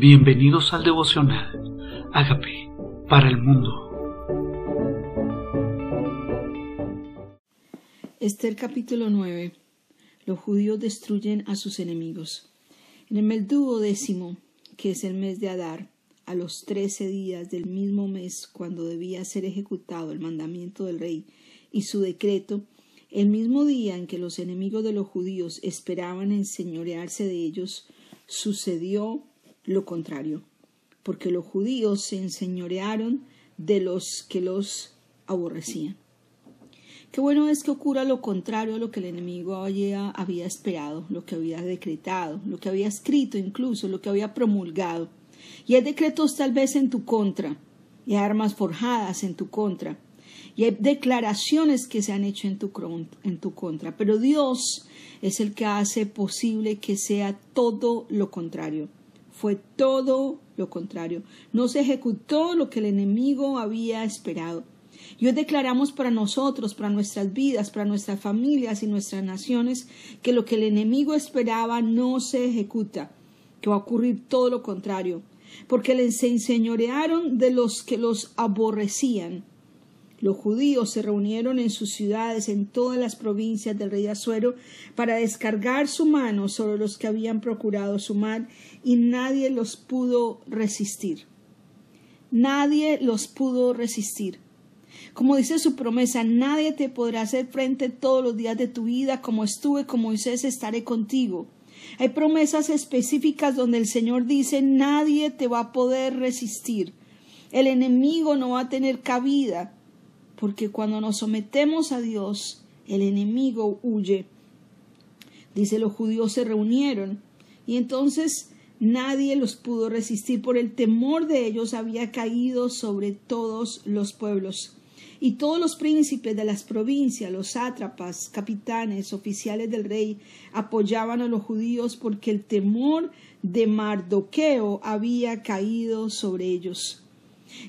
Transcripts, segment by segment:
Bienvenidos al devocional. Hágame para el mundo. Esther capítulo 9. Los judíos destruyen a sus enemigos. En el mes duodécimo, que es el mes de Adar, a los trece días del mismo mes cuando debía ser ejecutado el mandamiento del rey y su decreto, el mismo día en que los enemigos de los judíos esperaban enseñorearse de ellos, sucedió lo contrario, porque los judíos se enseñorearon de los que los aborrecían. Qué bueno es que ocurra lo contrario a lo que el enemigo había, esperado, lo que había decretado, lo que había escrito incluso, lo que había promulgado. Y hay decretos tal vez en tu contra, y armas forjadas en tu contra, y hay declaraciones que se han hecho en tu, en tu contra, pero Dios es el que hace posible que sea todo lo contrario fue todo lo contrario. No se ejecutó lo que el enemigo había esperado. Y hoy declaramos para nosotros, para nuestras vidas, para nuestras familias y nuestras naciones, que lo que el enemigo esperaba no se ejecuta, que va a ocurrir todo lo contrario, porque les enseñorearon de los que los aborrecían los judíos se reunieron en sus ciudades en todas las provincias del rey Azuero para descargar su mano sobre los que habían procurado su mal y nadie los pudo resistir. Nadie los pudo resistir. Como dice su promesa, nadie te podrá hacer frente todos los días de tu vida, como estuve con Moisés, estaré contigo. Hay promesas específicas donde el Señor dice, nadie te va a poder resistir. El enemigo no va a tener cabida porque cuando nos sometemos a Dios, el enemigo huye. Dice, los judíos se reunieron y entonces nadie los pudo resistir por el temor de ellos había caído sobre todos los pueblos. Y todos los príncipes de las provincias, los sátrapas, capitanes, oficiales del rey, apoyaban a los judíos porque el temor de Mardoqueo había caído sobre ellos.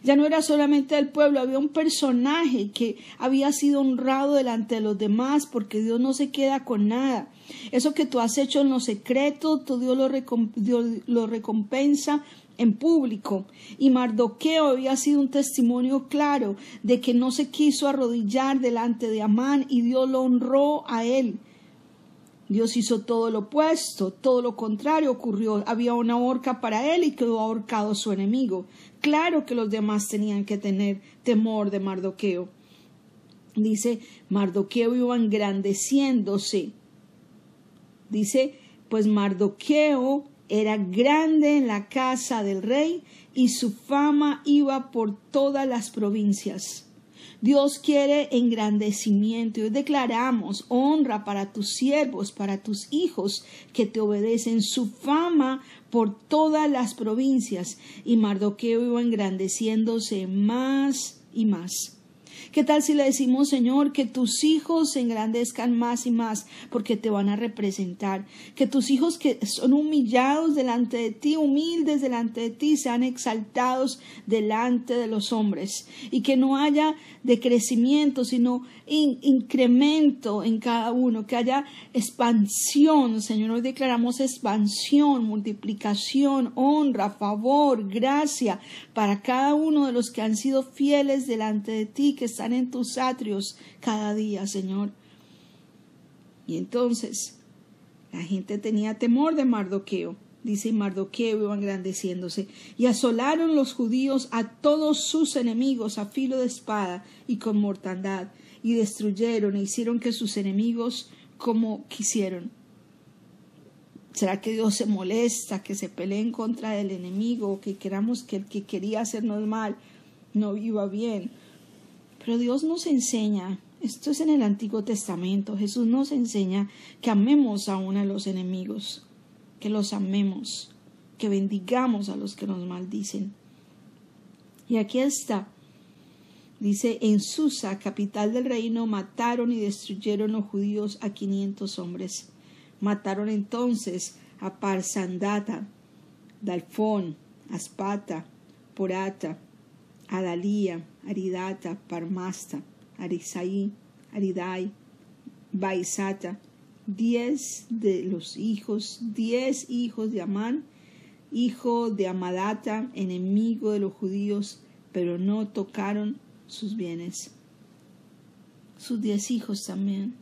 Ya no era solamente el pueblo, había un personaje que había sido honrado delante de los demás porque Dios no se queda con nada. Eso que tú has hecho en lo secreto, tu Dios lo, recompensa en público. Y Mardoqueo había sido un testimonio claro de que no se quiso arrodillar delante de Amán y Dios lo honró a él. Dios hizo todo lo opuesto, todo lo contrario ocurrió. Había una horca para él y quedó ahorcado su enemigo. Claro que los demás tenían que tener temor de Mardoqueo. Dice, Mardoqueo iba engrandeciéndose. Dice, pues Mardoqueo era grande en la casa del rey y su fama iba por todas las provincias. Dios quiere engrandecimiento y declaramos honra para tus siervos, para tus hijos que te obedecen, su fama por todas las provincias. Y Mardoqueo iba engrandeciéndose más y más. ¿Qué tal si le decimos, Señor, que tus hijos se engrandezcan más y más porque te van a representar? Que tus hijos que son humillados delante de ti, humildes delante de ti, sean exaltados delante de los hombres y que no haya decrecimiento, sino incremento en cada uno, que haya expansión, Señor. Hoy declaramos expansión, multiplicación, honra, favor, gracia para cada uno de los que han sido fieles delante de ti, que están en tus atrios cada día, Señor. Y entonces la gente tenía temor de Mardoqueo. Dice Mardoqueo iba engrandeciéndose, y asolaron los judíos a todos sus enemigos a filo de espada y con mortandad, y destruyeron e hicieron que sus enemigos como quisieron. ¿Será que Dios se molesta que se peleen contra el enemigo que queramos que el que quería hacernos mal no viva bien? Pero Dios nos enseña, esto es en el Antiguo Testamento, Jesús nos enseña que amemos aún a los enemigos, que los amemos, que bendigamos a los que nos maldicen. Y aquí está, Dice, en Susa, capital del reino, mataron y destruyeron los judíos a quinientos hombres. Mataron entonces a Parsandata, Dalfón, Aspata, Porata, Adalía, Aridata, Parmasta, Arisaí, Aridai, Baisata, diez de los hijos, diez hijos de Amán, hijo de Amadata, enemigo de los judíos, pero no tocaron sus bienes. Sus diez hijos también.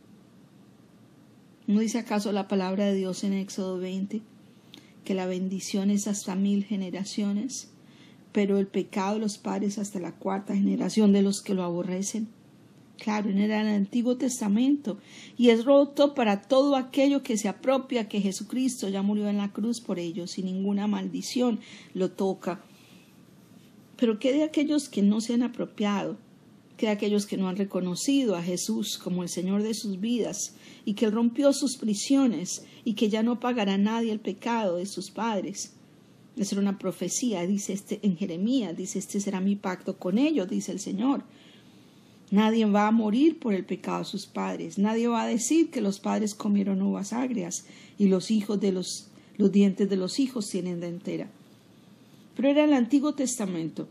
¿No dice acaso la palabra de Dios en Éxodo 20 que la bendición es hasta mil generaciones, pero el pecado de los padres hasta la cuarta generación de los que lo aborrecen? Claro, en el Antiguo Testamento. Y es roto para todo aquello que se apropia que Jesucristo ya murió en la cruz por ellos y ninguna maldición lo toca. Pero ¿qué de aquellos que no se han apropiado? ¿Qué de aquellos que no han reconocido a Jesús como el Señor de sus vidas y que rompió sus prisiones y que ya no pagará nadie el pecado de sus padres? Esa era una profecía, dice este en Jeremías, dice este será mi pacto con ellos, dice el Señor. Nadie va a morir por el pecado de sus padres. Nadie va a decir que los padres comieron uvas agrias y los hijos de los, los dientes de los hijos tienen dentera. Pero era el Antiguo Testamento.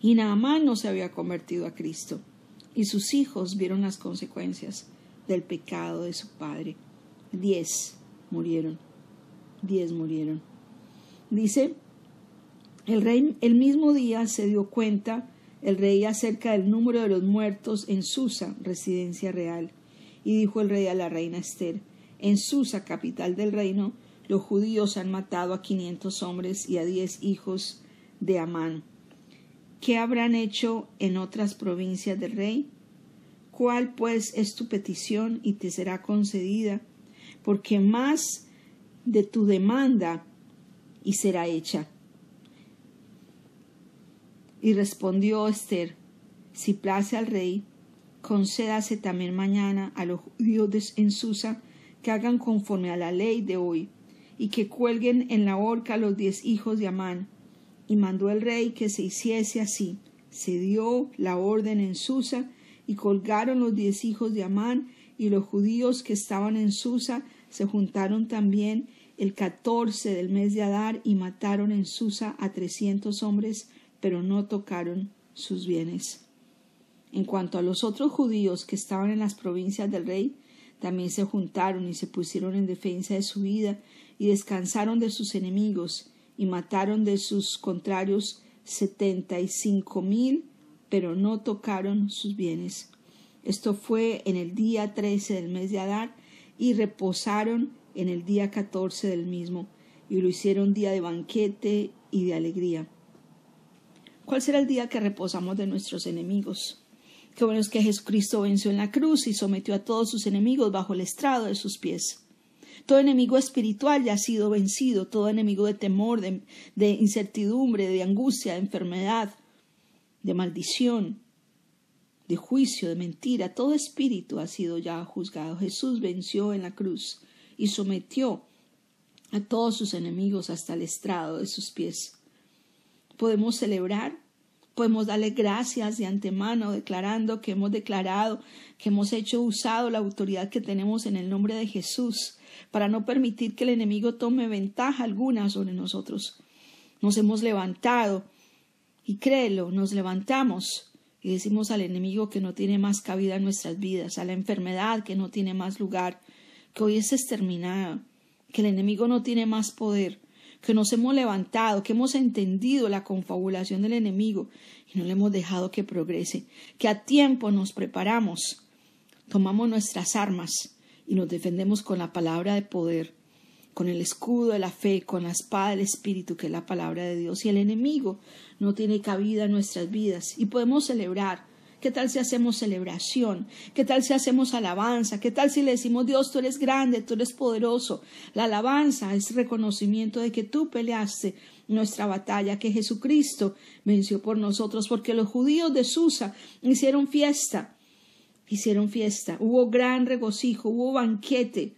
Y Naamán no se había convertido a Cristo. Y sus hijos vieron las consecuencias del pecado de su padre. Diez murieron. Diez murieron. Dice, el rey el mismo día se dio cuenta el rey acerca del número de los muertos en Susa, residencia real. Y dijo el rey a la reina Esther, en Susa, capital del reino, los judíos han matado a quinientos hombres y a diez hijos de Amán. ¿Qué habrán hecho en otras provincias del rey? ¿Cuál pues es tu petición y te será concedida? Porque más de tu demanda y será hecha. Y respondió Esther, si place al rey, concédase también mañana a los judíos en Susa que hagan conforme a la ley de hoy, y que cuelguen en la horca los diez hijos de Amán. Y mandó el rey que se hiciese así. Se dio la orden en Susa, y colgaron los diez hijos de Amán, y los judíos que estaban en Susa se juntaron también el catorce del mes de Adar, y mataron en Susa a trescientos hombres, pero no tocaron sus bienes. En cuanto a los otros judíos que estaban en las provincias del rey, también se juntaron y se pusieron en defensa de su vida y descansaron de sus enemigos y mataron de sus contrarios setenta y cinco mil, pero no tocaron sus bienes. Esto fue en el día trece del mes de Adar y reposaron en el día catorce del mismo y lo hicieron día de banquete y de alegría. ¿Cuál será el día que reposamos de nuestros enemigos? Qué bueno es que Jesucristo venció en la cruz y sometió a todos sus enemigos bajo el estrado de sus pies. Todo enemigo espiritual ya ha sido vencido, todo enemigo de temor, de, de incertidumbre, de angustia, de enfermedad, de maldición, de juicio, de mentira, todo espíritu ha sido ya juzgado. Jesús venció en la cruz y sometió a todos sus enemigos hasta el estrado de sus pies podemos celebrar, podemos darle gracias de antemano, declarando que hemos declarado, que hemos hecho usado la autoridad que tenemos en el nombre de Jesús, para no permitir que el enemigo tome ventaja alguna sobre nosotros. Nos hemos levantado, y créelo, nos levantamos y decimos al enemigo que no tiene más cabida en nuestras vidas, a la enfermedad que no tiene más lugar, que hoy es exterminada, que el enemigo no tiene más poder, que nos hemos levantado, que hemos entendido la confabulación del enemigo y no le hemos dejado que progrese, que a tiempo nos preparamos, tomamos nuestras armas y nos defendemos con la palabra de poder, con el escudo de la fe, con la espada del Espíritu, que es la palabra de Dios. Y el enemigo no tiene cabida en nuestras vidas y podemos celebrar ¿Qué tal si hacemos celebración? ¿Qué tal si hacemos alabanza? ¿Qué tal si le decimos, Dios, tú eres grande, tú eres poderoso? La alabanza es reconocimiento de que tú peleaste nuestra batalla, que Jesucristo venció por nosotros, porque los judíos de Susa hicieron fiesta, hicieron fiesta, hubo gran regocijo, hubo banquete,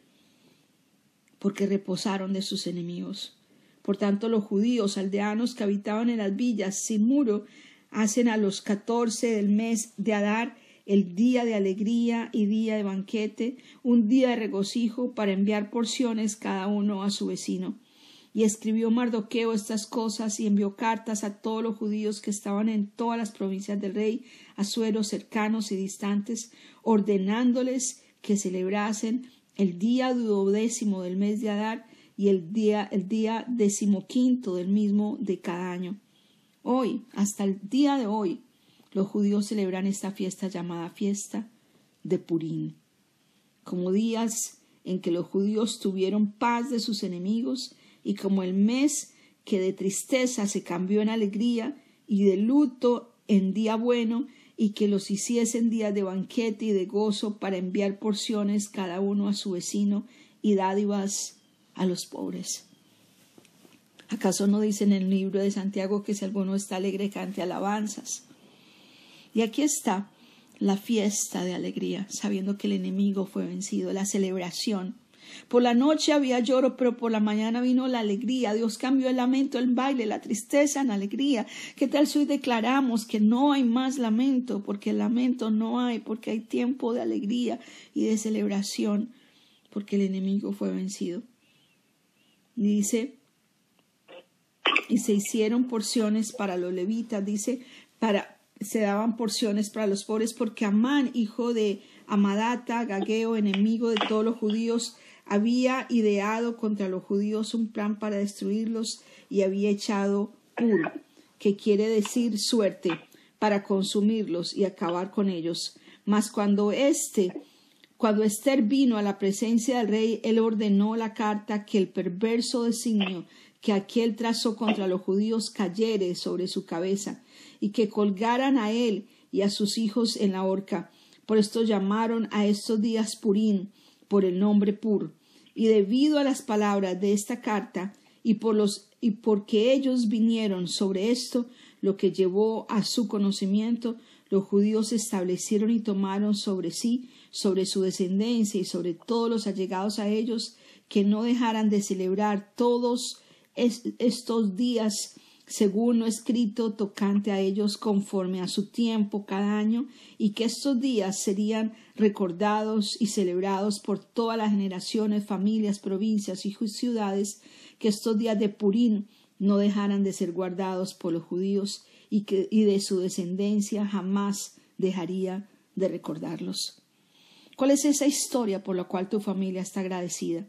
porque reposaron de sus enemigos. Por tanto, los judíos aldeanos que habitaban en las villas sin muro hacen a los catorce del mes de Adar el día de alegría y día de banquete, un día de regocijo para enviar porciones cada uno a su vecino. Y escribió Mardoqueo estas cosas y envió cartas a todos los judíos que estaban en todas las provincias del rey, a sueros cercanos y distantes, ordenándoles que celebrasen el día duodécimo del mes de Adar y el día, el día decimoquinto del mismo de cada año. Hoy, hasta el día de hoy, los judíos celebran esta fiesta llamada fiesta de Purín, como días en que los judíos tuvieron paz de sus enemigos y como el mes que de tristeza se cambió en alegría y de luto en día bueno y que los hiciesen días de banquete y de gozo para enviar porciones cada uno a su vecino y dádivas a los pobres. ¿Acaso no dice en el libro de Santiago que si alguno está alegre cante alabanzas? Y aquí está la fiesta de alegría, sabiendo que el enemigo fue vencido, la celebración. Por la noche había lloro, pero por la mañana vino la alegría. Dios cambió el lamento, el baile, la tristeza en alegría. ¿Qué tal si hoy declaramos que no hay más lamento? Porque el lamento no hay, porque hay tiempo de alegría y de celebración, porque el enemigo fue vencido. Dice, y se hicieron porciones para los levitas, dice, para, se daban porciones para los pobres, porque Amán, hijo de Amadata, Gageo, enemigo de todos los judíos, había ideado contra los judíos un plan para destruirlos y había echado puro, que quiere decir suerte, para consumirlos y acabar con ellos. Mas cuando éste cuando Esther vino a la presencia del rey, él ordenó la carta que el perverso designio que aquel trazó contra los judíos cayere sobre su cabeza, y que colgaran a él y a sus hijos en la horca. Por esto llamaron a estos días Purín, por el nombre Pur. Y debido a las palabras de esta carta, y por los y porque ellos vinieron sobre esto, lo que llevó a su conocimiento, los judíos establecieron y tomaron sobre sí, sobre su descendencia y sobre todos los allegados a ellos, que no dejaran de celebrar todos estos días según lo escrito tocante a ellos conforme a su tiempo cada año, y que estos días serían recordados y celebrados por todas las generaciones, familias, provincias y ciudades, que estos días de Purín no dejaran de ser guardados por los judíos y que y de su descendencia jamás dejaría de recordarlos. ¿Cuál es esa historia por la cual tu familia está agradecida?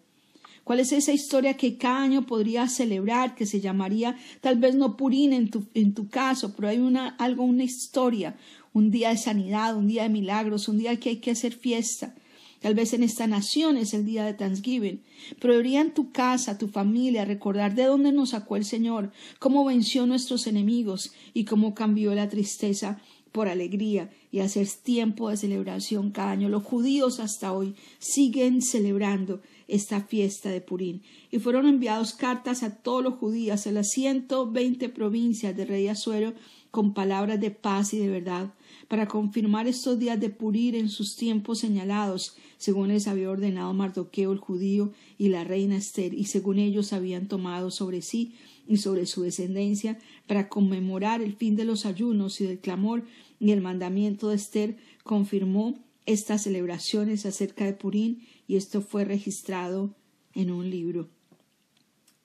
¿Cuál es esa historia que cada año podrías celebrar, que se llamaría tal vez no Purín en tu, en tu caso, pero hay una, algo, una historia, un día de sanidad, un día de milagros, un día que hay que hacer fiesta. Tal vez en esta nación es el día de Thanksgiving, pero debería en tu casa, tu familia, recordar de dónde nos sacó el Señor, cómo venció nuestros enemigos y cómo cambió la tristeza por alegría y hacer tiempo de celebración cada año. Los judíos hasta hoy siguen celebrando esta fiesta de Purín y fueron enviados cartas a todos los judíos en las ciento veinte provincias de rey Asuero con palabras de paz y de verdad para confirmar estos días de Purín en sus tiempos señalados, según les había ordenado Mardoqueo el judío y la reina Esther, y según ellos habían tomado sobre sí y sobre su descendencia para conmemorar el fin de los ayunos y del clamor y el mandamiento de Esther confirmó estas celebraciones acerca de Purín y esto fue registrado en un libro.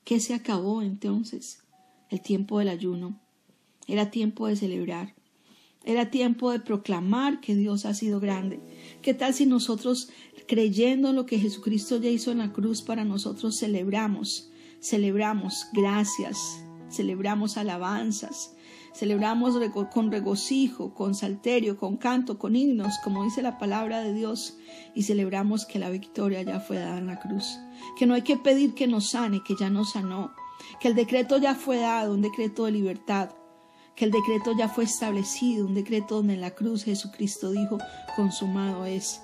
¿Qué se acabó entonces? El tiempo del ayuno. Era tiempo de celebrar. Era tiempo de proclamar que Dios ha sido grande. ¿Qué tal si nosotros, creyendo en lo que Jesucristo ya hizo en la cruz para nosotros, celebramos? Celebramos gracias, celebramos alabanzas, Celebramos con regocijo, con salterio, con canto, con himnos, como dice la palabra de Dios, y celebramos que la victoria ya fue dada en la cruz, que no hay que pedir que nos sane, que ya nos sanó, que el decreto ya fue dado, un decreto de libertad, que el decreto ya fue establecido, un decreto donde en la cruz Jesucristo dijo, consumado es,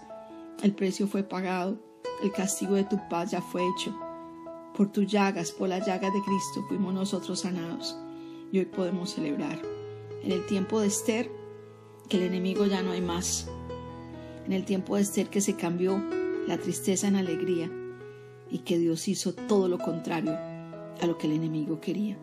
el precio fue pagado, el castigo de tu paz ya fue hecho. Por tus llagas, por las llagas de Cristo, fuimos nosotros sanados y hoy podemos celebrar. En el tiempo de Esther, que el enemigo ya no hay más. En el tiempo de Esther que se cambió la tristeza en alegría y que Dios hizo todo lo contrario a lo que el enemigo quería.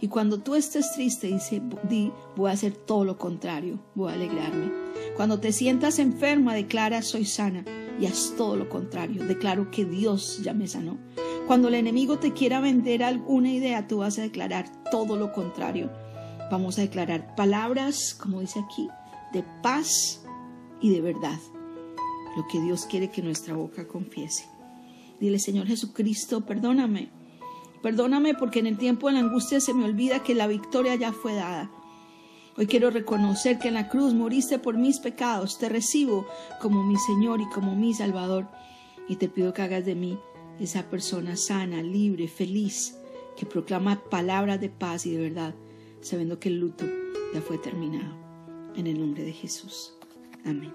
Y cuando tú estés triste, dice, di, voy a hacer todo lo contrario, voy a alegrarme. Cuando te sientas enferma, declara, soy sana y haz todo lo contrario. Declaro que Dios ya me sanó. Cuando el enemigo te quiera vender alguna idea, tú vas a declarar todo lo contrario. Vamos a declarar palabras, como dice aquí, de paz y de verdad. Lo que Dios quiere que nuestra boca confiese. Dile, Señor Jesucristo, perdóname Perdóname porque en el tiempo de la angustia se me olvida que la victoria ya fue dada. Hoy quiero reconocer que en la cruz moriste por mis pecados. Te recibo como mi Señor y como mi Salvador. Y te pido que hagas de mí esa persona sana, libre, feliz, que proclama palabras de paz y de verdad, sabiendo que el luto ya fue terminado. En el nombre de Jesús. Amén.